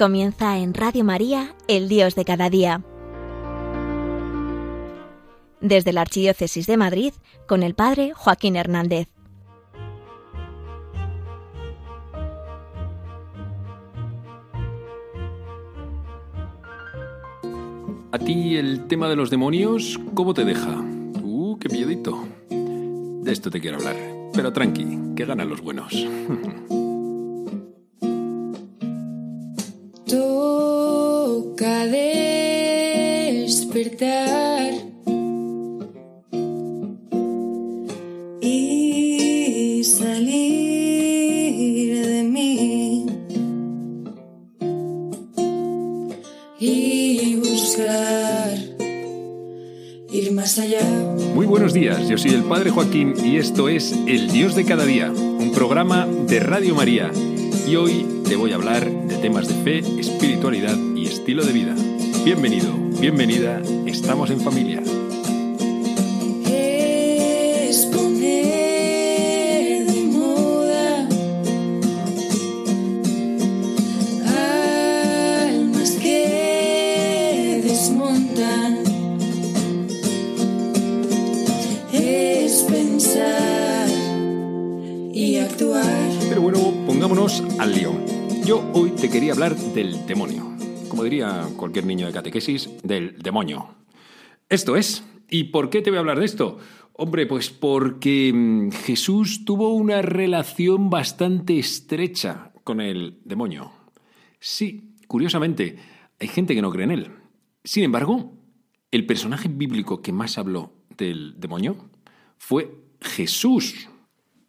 Comienza en Radio María, el Dios de cada día. Desde la Archidiócesis de Madrid, con el Padre Joaquín Hernández. ¿A ti el tema de los demonios cómo te deja? ¡Uh, qué miedito! De esto te quiero hablar. Pero tranqui, que ganan los buenos. y salir de mí y buscar ir más allá. Muy buenos días, yo soy el Padre Joaquín y esto es El Dios de cada día, un programa de Radio María. Y hoy te voy a hablar de temas de fe, espiritualidad y estilo de vida. Bienvenido, bienvenida, estamos en familia. Es poner de moda almas que desmontan. Es pensar y actuar. Pero bueno, pongámonos al lío. Yo hoy te quería hablar del demonio. Como diría cualquier niño de catequesis, del demonio. Esto es. ¿Y por qué te voy a hablar de esto? Hombre, pues porque mm, Jesús tuvo una relación bastante estrecha con el demonio. Sí, curiosamente, hay gente que no cree en él. Sin embargo, el personaje bíblico que más habló del demonio fue Jesús.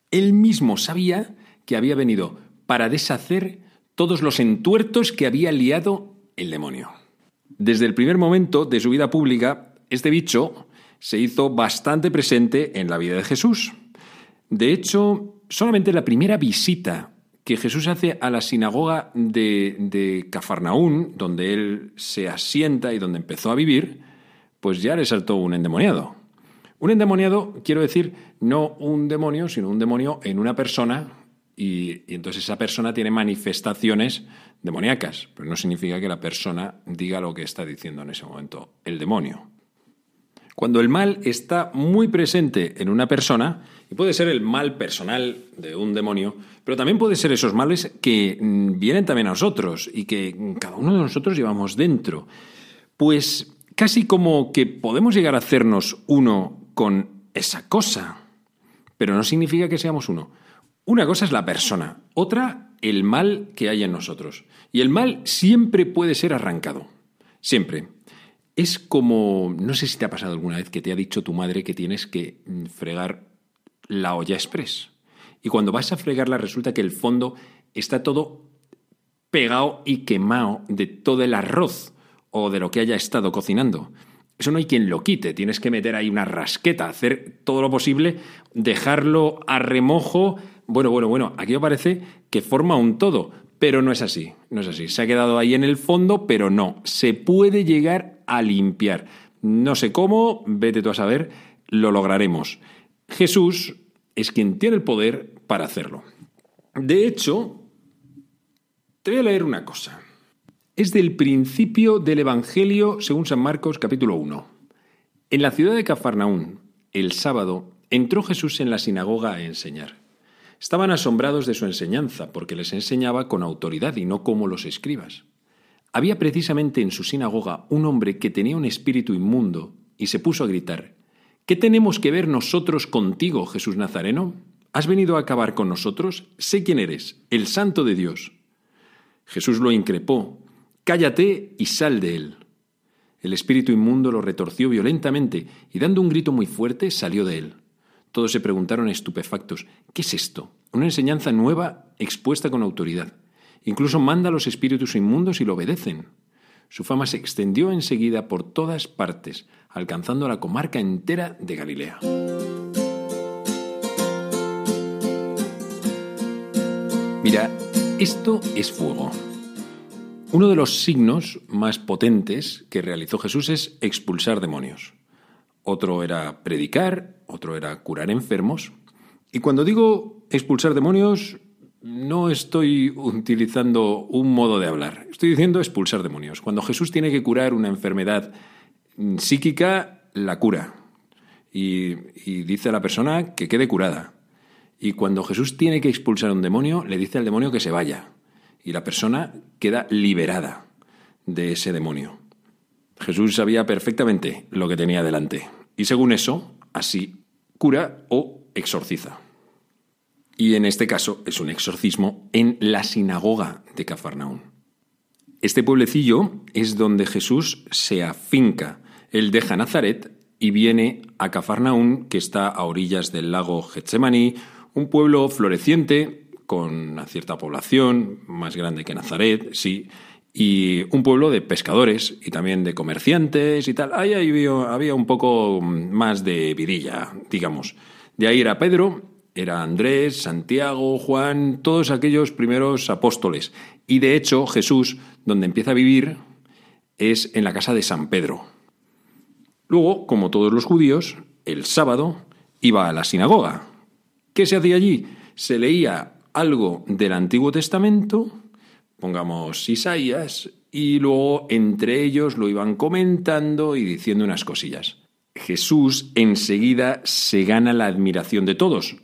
Él mismo sabía que había venido para deshacer todos los entuertos que había liado el demonio. Desde el primer momento de su vida pública, este bicho se hizo bastante presente en la vida de Jesús. De hecho, solamente la primera visita que Jesús hace a la sinagoga de, de Cafarnaún, donde él se asienta y donde empezó a vivir, pues ya le saltó un endemoniado. Un endemoniado, quiero decir, no un demonio, sino un demonio en una persona y, y, entonces esa persona tiene manifestaciones demoníacas, pero no significa que la persona diga lo que está diciendo en ese momento el demonio. Cuando el mal está muy presente en una persona, y puede ser el mal personal de un demonio, pero también puede ser esos males que mm, vienen también a nosotros y que cada uno de nosotros llevamos dentro, pues casi como que podemos llegar a hacernos uno con esa cosa, pero no significa que seamos uno. Una cosa es la persona, otra el mal que hay en nosotros. Y el mal siempre puede ser arrancado, siempre. Es como, no sé si te ha pasado alguna vez que te ha dicho tu madre que tienes que mm, fregar la olla express. Y cuando vas a fregarla resulta que el fondo está todo pegado y quemado de todo el arroz o de lo que haya estado cocinando. Eso no hay quien lo quite, tienes que meter ahí una rasqueta, hacer todo lo posible, dejarlo a remojo. Bueno, bueno, bueno, aquí parece que forma un todo, pero no es así, no es así. Se ha quedado ahí en el fondo, pero no, se puede llegar a limpiar. No sé cómo, vete tú a saber, lo lograremos. Jesús es quien tiene el poder para hacerlo. De hecho, te voy a leer una cosa es del principio del Evangelio según San Marcos capítulo 1. En la ciudad de Cafarnaún, el sábado, entró Jesús en la sinagoga a enseñar. Estaban asombrados de su enseñanza, porque les enseñaba con autoridad y no como los escribas. Había precisamente en su sinagoga un hombre que tenía un espíritu inmundo y se puso a gritar, ¿Qué tenemos que ver nosotros contigo, Jesús Nazareno? ¿Has venido a acabar con nosotros? Sé quién eres, el santo de Dios. Jesús lo increpó Cállate y sal de él. El espíritu inmundo lo retorció violentamente y dando un grito muy fuerte salió de él. Todos se preguntaron estupefactos, ¿qué es esto? Una enseñanza nueva expuesta con autoridad. Incluso manda a los espíritus inmundos y lo obedecen. Su fama se extendió enseguida por todas partes, alcanzando la comarca entera de Galilea. Mira, esto es fuego. Uno de los signos más potentes que realizó Jesús es expulsar demonios. Otro era predicar, otro era curar enfermos. Y cuando digo expulsar demonios, no estoy utilizando un modo de hablar. Estoy diciendo expulsar demonios. Cuando Jesús tiene que curar una enfermedad psíquica, la cura. Y, dice a la persona que quede curada. Y cuando Jesús tiene que expulsar un demonio, le dice al demonio que se vaya. Y la persona queda liberada de ese demonio. Jesús sabía perfectamente lo que tenía delante. Y según eso, así cura o exorciza. Y en este caso es un exorcismo en la sinagoga de Cafarnaún. Este pueblecillo es donde Jesús se afinca. Él deja Nazaret y viene a Cafarnaún, que está a orillas del lago Getsemaní, un pueblo floreciente, con una cierta población, más grande que Nazaret, sí, y un pueblo de pescadores y también de comerciantes y tal. Ahí había, había un poco más de vidilla, digamos. De ahí era Pedro, era Andrés, Santiago, Juan, todos aquellos primeros apóstoles. Y de hecho Jesús, donde empieza a vivir, es en la casa de San Pedro. Luego, como todos los judíos, el sábado iba a la sinagoga. ¿Qué se hacía allí? Se leía algo del Antiguo Testamento pongamos Isaías, y luego entre ellos lo iban comentando y diciendo unas cosillas. Jesús enseguida se gana la admiración de todos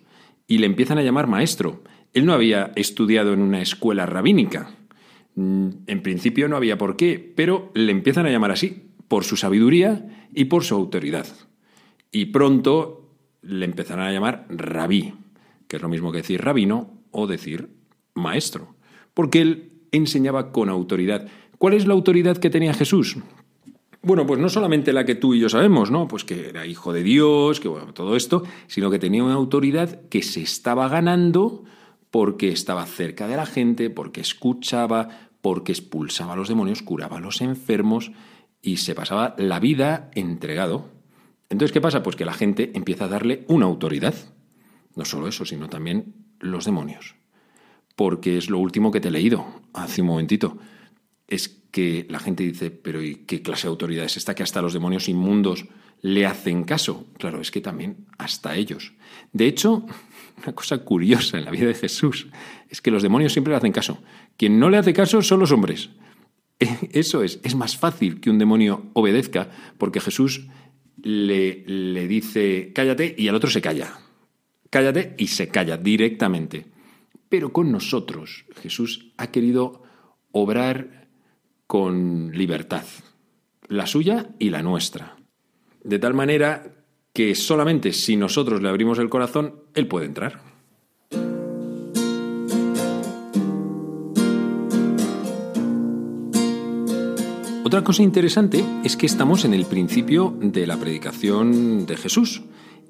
y le empiezan a llamar maestro. Él no había estudiado en una escuela rabínica. Mm, en principio no había por qué, pero le empiezan a llamar así, por su sabiduría y por su autoridad. Y pronto le empezarán a llamar rabí, que es lo mismo que decir rabino o decir maestro, porque él enseñaba con autoridad. ¿Cuál es la autoridad que tenía Jesús? Bueno, pues no solamente la que tú y yo sabemos, ¿no? Pues que era hijo de Dios, que bueno, todo esto, sino que tenía una autoridad que se estaba ganando porque estaba cerca de la gente, porque escuchaba, porque expulsaba a los demonios, curaba a los enfermos y se pasaba la vida entregado. Entonces, ¿qué pasa? Pues que la gente empieza a darle una autoridad. No solo eso, sino también los demonios porque es lo último que te he leído hace un momentito. Es que la gente dice, pero ¿y qué clase de autoridad es esta que hasta los demonios inmundos le hacen caso? Claro, es que también hasta ellos. De hecho, una cosa curiosa en la vida de Jesús es que los demonios siempre le hacen caso. Quien no le hace caso son los hombres. Eso es, es más fácil que un demonio obedezca porque Jesús le, le dice cállate y al otro se calla. Cállate y se calla directamente. Pero con nosotros Jesús ha querido obrar con libertad, la suya y la nuestra. De tal manera que solamente si nosotros le abrimos el corazón, Él puede entrar. Otra cosa interesante es que estamos en el principio de la predicación de Jesús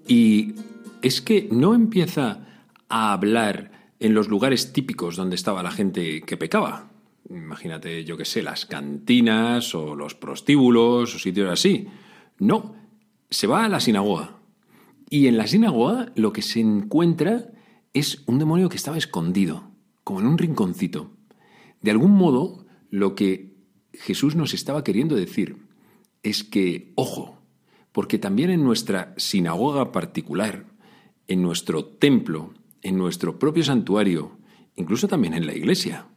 y es que no empieza a hablar en los lugares típicos donde estaba la gente que pecaba. Imagínate, yo qué sé, las cantinas o los prostíbulos o sitios así. No, se va a la sinagoga. Y en la sinagoga lo que se encuentra es un demonio que estaba escondido, como en un rinconcito. De algún modo, lo que Jesús nos estaba queriendo decir es que, ojo, porque también en nuestra sinagoga particular, en nuestro templo, en nuestro propio santuario, incluso también en la iglesia.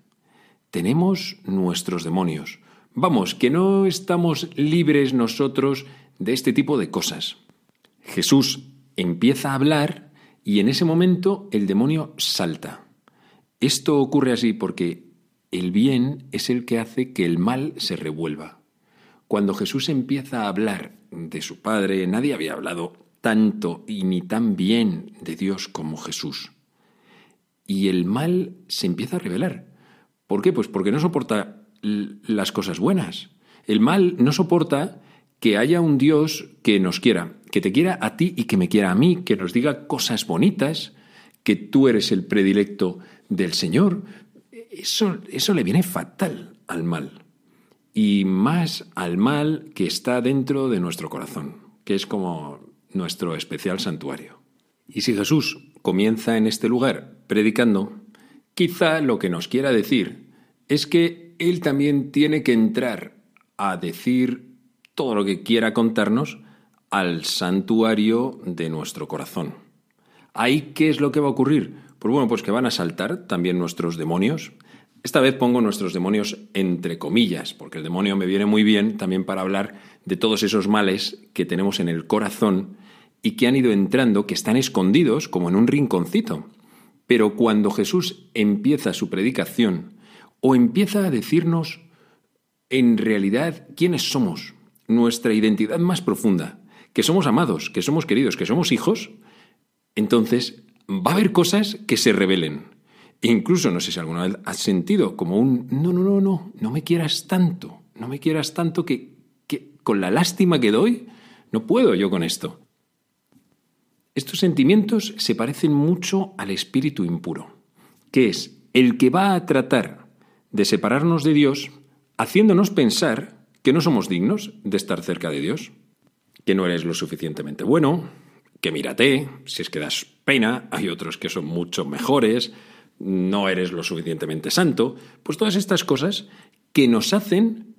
Tenemos nuestros demonios. Vamos, que no estamos libres nosotros de este tipo de cosas. Jesús empieza a hablar y en ese momento el demonio salta. Esto ocurre así porque el bien es el que hace que el mal se revuelva. Cuando Jesús empieza a hablar de su Padre, nadie había hablado tanto y ni tan bien de Dios como Jesús y el mal se empieza a revelar. ¿Por qué? Pues porque no soporta las cosas buenas. El mal no soporta que haya un Dios que nos quiera, que te quiera a ti y que me quiera a mí, que nos diga cosas bonitas, que tú eres el predilecto del Señor. Eso, eso le viene fatal al mal. Y más al mal que está dentro de nuestro corazón, que es como nuestro especial santuario. Y si Jesús comienza en este lugar predicando, quizá lo que nos quiera decir es que Él también tiene que entrar a decir todo lo que quiera contarnos al santuario de nuestro corazón. Ahí, ¿qué es lo que va a ocurrir? Pues bueno, pues que van a saltar también nuestros demonios. Esta vez pongo nuestros demonios entre comillas, porque el demonio me viene muy bien también para hablar de todos esos males que tenemos en el corazón y que han ido entrando, que están escondidos como en un rinconcito. Pero cuando Jesús empieza su predicación o empieza a decirnos en realidad quiénes somos, nuestra identidad más profunda, que somos amados, que somos queridos, que somos hijos, entonces va a haber cosas que se revelen. Incluso, no sé si alguna vez has sentido como un, no, no, no, no, no me quieras tanto, no me quieras tanto que, que con la lástima que doy, no puedo yo con esto. Estos sentimientos se parecen mucho al espíritu impuro, que es el que va a tratar de separarnos de Dios, haciéndonos pensar que no somos dignos de estar cerca de Dios, que no eres lo suficientemente bueno, que mírate, si es que das pena, hay otros que son mucho mejores, no eres lo suficientemente santo, pues todas estas cosas que nos hacen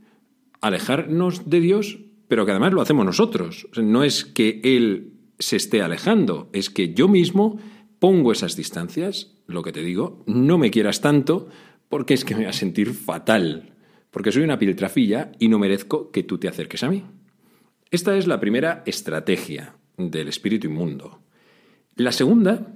alejarnos de Dios, pero que además lo hacemos nosotros. no es que Él se esté alejando, es que yo mismo pongo esas distancias, lo que te digo, no me quieras tanto, porque es que me voy a sentir fatal, porque soy una piltrafilla y no merezco que tú te acerques a mí. Esta es la primera estrategia del espíritu inmundo. La segunda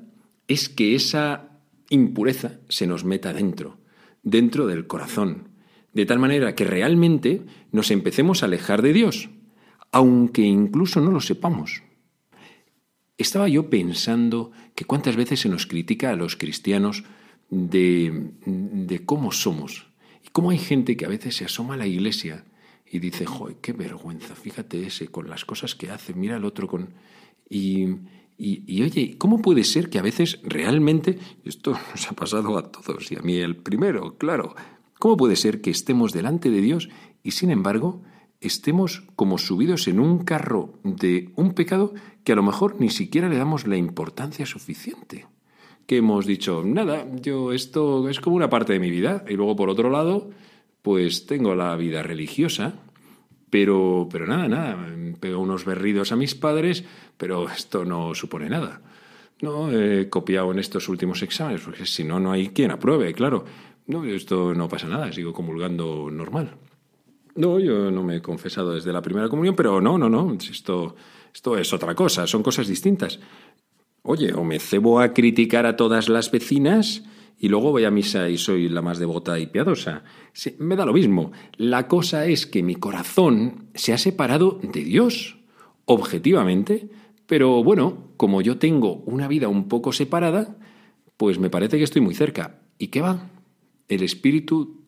es que esa impureza se nos meta dentro, dentro del corazón, de tal manera que realmente nos empecemos a alejar de Dios, aunque incluso no lo sepamos. Estaba yo pensando que cuántas veces se nos critica a los cristianos de, de cómo somos. Y cómo hay gente que a veces se asoma a la iglesia y dice, joder, qué vergüenza, fíjate ese con las cosas que hace, mira el otro con... Y, y, oye, ¿cómo puede ser que a veces realmente, esto nos ha pasado a todos y a mí el primero, claro, ¿cómo puede ser que estemos delante de Dios y sin embargo estemos como subidos en un carro de un pecado que a lo mejor ni siquiera le damos la importancia suficiente? Que hemos dicho, nada, yo esto es como una parte de mi vida y luego por otro lado, pues tengo la vida religiosa, pero, pero nada, nada, pego unos berridos a mis padres, pero esto no supone nada. No he copiado en estos últimos exámenes, porque si no, no hay quien apruebe, claro. No, esto no pasa nada, sigo comulgando normal. No, yo no me he confesado desde la primera comunión, pero no, no, no, esto, esto es otra cosa, son cosas distintas. Oye, o me cebo a criticar a todas las vecinas y luego voy a misa y soy la más devota y piadosa. me da lo mismo. La cosa es que mi corazón se ha separado de Dios, objetivamente, pero bueno, como yo tengo una vida un poco separada, pues me parece que estoy muy cerca. ¿Y qué va? El espíritu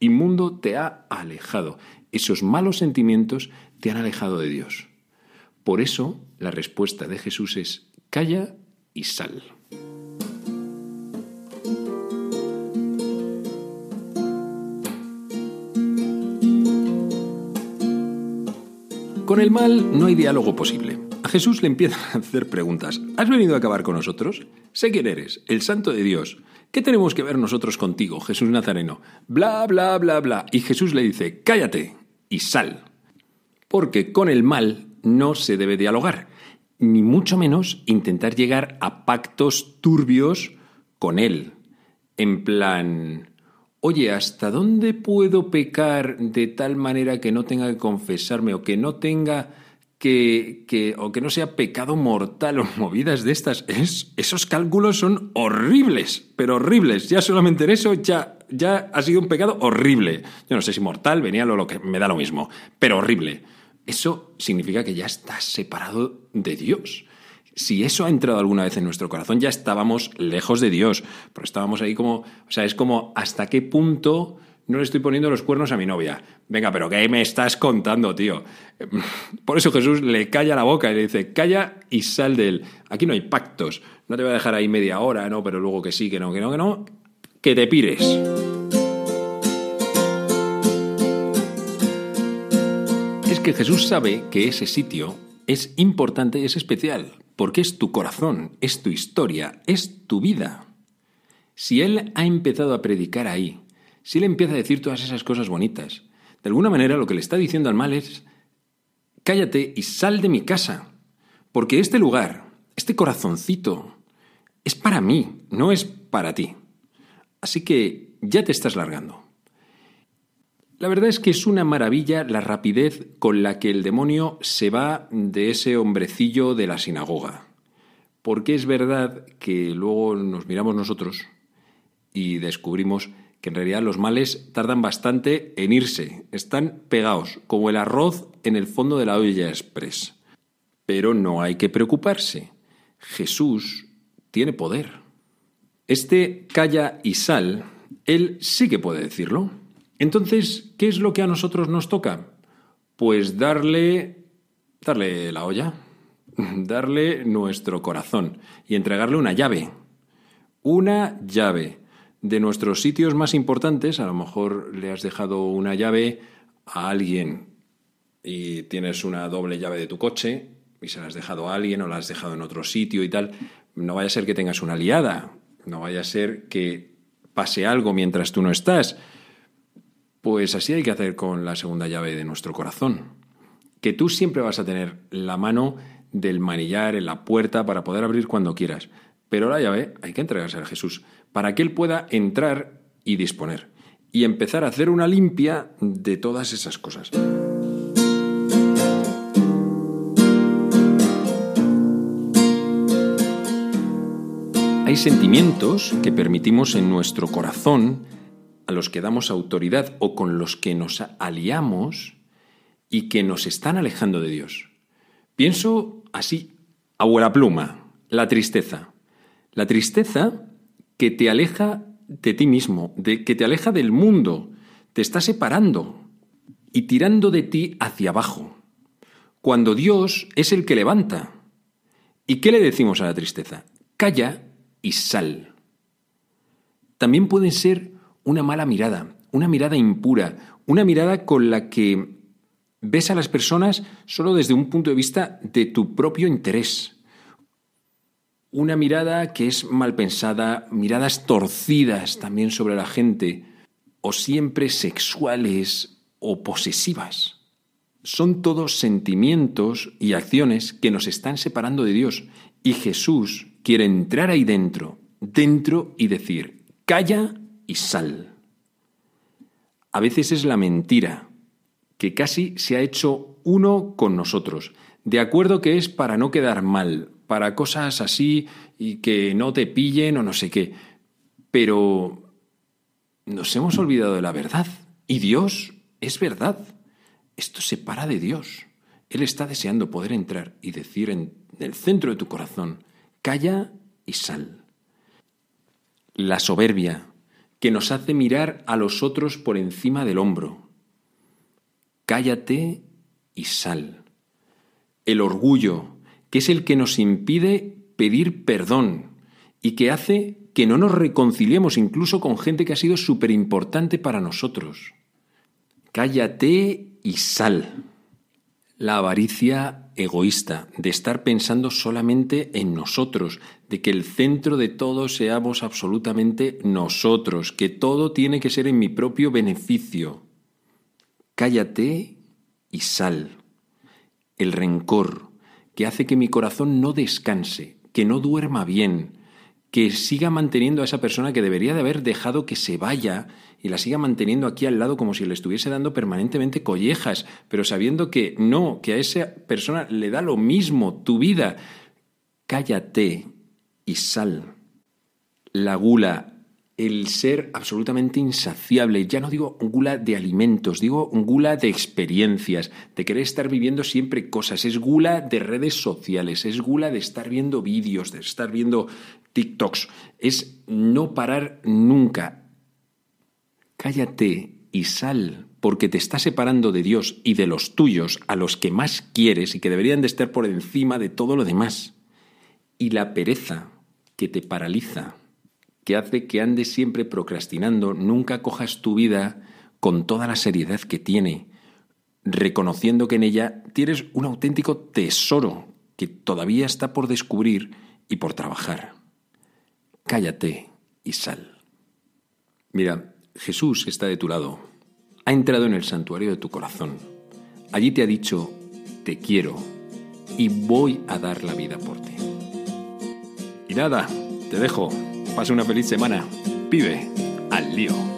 inmundo te ha alejado. Esos malos sentimientos te han alejado de Dios. Por eso la respuesta de Jesús es calla y sal. Con el mal no hay diálogo posible. A Jesús le empiezan a hacer preguntas. ¿Has venido a acabar con nosotros? Sé quién eres, el santo de Dios. ¿Qué tenemos que ver nosotros contigo, Jesús Nazareno? Bla, bla, bla, bla. Y Jesús le dice, cállate y sal. Porque con el mal no se debe dialogar, ni mucho menos intentar llegar a pactos turbios con él. En plan, oye, ¿hasta dónde puedo pecar de tal manera que no tenga que confesarme o que no tenga que, que o que no sea pecado mortal o movidas de estas? Es, esos cálculos son horribles, pero horribles. Ya solamente en eso ya, ya ha sido un pecado horrible. Yo no sé si mortal, venía lo que me da lo mismo, pero horrible. Eso significa que ya estás separado de Dios si eso ha entrado alguna vez en nuestro corazón, ya estábamos lejos de Dios, pero estábamos ahí como, o sea, es como hasta qué punto no le estoy poniendo los cuernos a mi novia. Venga, pero ¿qué me estás contando, tío? Por eso Jesús le calla la boca y le dice, calla y sal de él. Aquí no hay pactos. No te voy a dejar ahí media hora, ¿no? Pero luego que sí, que no, que no, que no. Que te pires. Es que Jesús sabe que ese sitio es importante es especial porque es tu corazón, es tu historia, es tu vida. Si Él ha empezado a predicar ahí, si Él empieza a decir todas esas cosas bonitas, de alguna manera lo que le está diciendo al mal es, cállate y sal de mi casa, porque este lugar, este corazoncito, es para mí, no es para ti. Así que ya te estás largando. La verdad es que es una maravilla la rapidez con la que el demonio se va de ese hombrecillo de la sinagoga. Porque es verdad que luego nos miramos nosotros y descubrimos que en realidad los males tardan bastante en irse, están pegados, como el arroz en el fondo de la olla express. Pero no hay que preocuparse. Jesús tiene poder. Este calla y sal, él sí que puede decirlo. Entonces, ¿qué es lo que a nosotros nos toca? Pues darle darle la olla, darle nuestro corazón y entregarle una llave. Una llave de nuestros sitios más importantes, a lo mejor le has dejado una llave a alguien y tienes una doble llave de tu coche y se la has dejado a alguien o la has dejado en otro sitio y tal, no vaya a ser que tengas una liada, no vaya a ser que pase algo mientras tú no estás. Pues así hay que hacer con la segunda llave de nuestro corazón. Que tú siempre vas a tener la mano del manillar en la puerta para poder abrir cuando quieras. Pero la llave hay que entregarse a Jesús para que Él pueda entrar y disponer y empezar a hacer una limpia de todas esas cosas. Hay sentimientos que permitimos en nuestro corazón, a los que damos autoridad o con los que nos aliamos y que nos están alejando de Dios. Pienso así, abuela pluma, la tristeza. La tristeza que te aleja de ti mismo, de, que te aleja del mundo, te está separando y tirando de ti hacia abajo, cuando Dios es el que levanta. ¿Y qué le decimos a la tristeza? Calla y sal. También puede ser una mala mirada, una mirada impura, una mirada con la que ves a las personas solo desde un punto de vista de tu propio interés una mirada que es mal pensada, miradas torcidas también sobre la gente, o siempre sexuales o posesivas. Son todos sentimientos y acciones que nos están separando de Dios. Y Jesús quiere entrar ahí dentro, dentro y decir, calla y sal. A veces es la mentira, que casi se ha hecho uno con nosotros, de acuerdo que es para no quedar mal, para cosas así y que no te pillen o no sé qué. Pero nos hemos olvidado de la verdad. Y Dios es verdad. Esto se para de Dios. Él está deseando poder entrar y decir en el centro de tu corazón, calla y sal. La soberbia, que nos hace mirar a los otros por encima del hombro. Cállate y sal. El orgullo, que es el que nos impide pedir perdón y que hace que no nos reconciliemos incluso con gente que ha sido súper importante para nosotros. Cállate y sal. La avaricia egoísta, de estar pensando solamente en nosotros, de que el centro de todo seamos absolutamente nosotros, que todo tiene que ser en mi propio beneficio. Cállate y sal. El rencor, que hace que mi corazón no descanse, que no duerma bien, que siga manteniendo a esa persona que debería de haber dejado que se vaya y la siga manteniendo aquí al lado como si le estuviese dando permanentemente collejas, pero sabiendo que no, que a esa persona le da lo mismo tu vida. Cállate y sal. La gula, el ser absolutamente insaciable, ya no digo gula de alimentos, digo gula de experiencias, de querer estar viviendo siempre cosas, es gula de redes sociales, es gula de estar viendo vídeos, de estar viendo TikToks, es no parar nunca. Cállate y sal, porque te está separando de Dios y de los tuyos, a los que más quieres y que deberían de estar por encima de todo lo demás. Y la pereza que te paraliza que hace que andes siempre procrastinando, nunca cojas tu vida con toda la seriedad que tiene, reconociendo que en ella tienes un auténtico tesoro que todavía está por descubrir y por trabajar. Cállate y sal. Mira, Jesús está de tu lado, ha entrado en el santuario de tu corazón. Allí te ha dicho, te quiero y voy a dar la vida por ti. Y nada, Te dejo. Pasa una feliz semana. Pibe, al lío.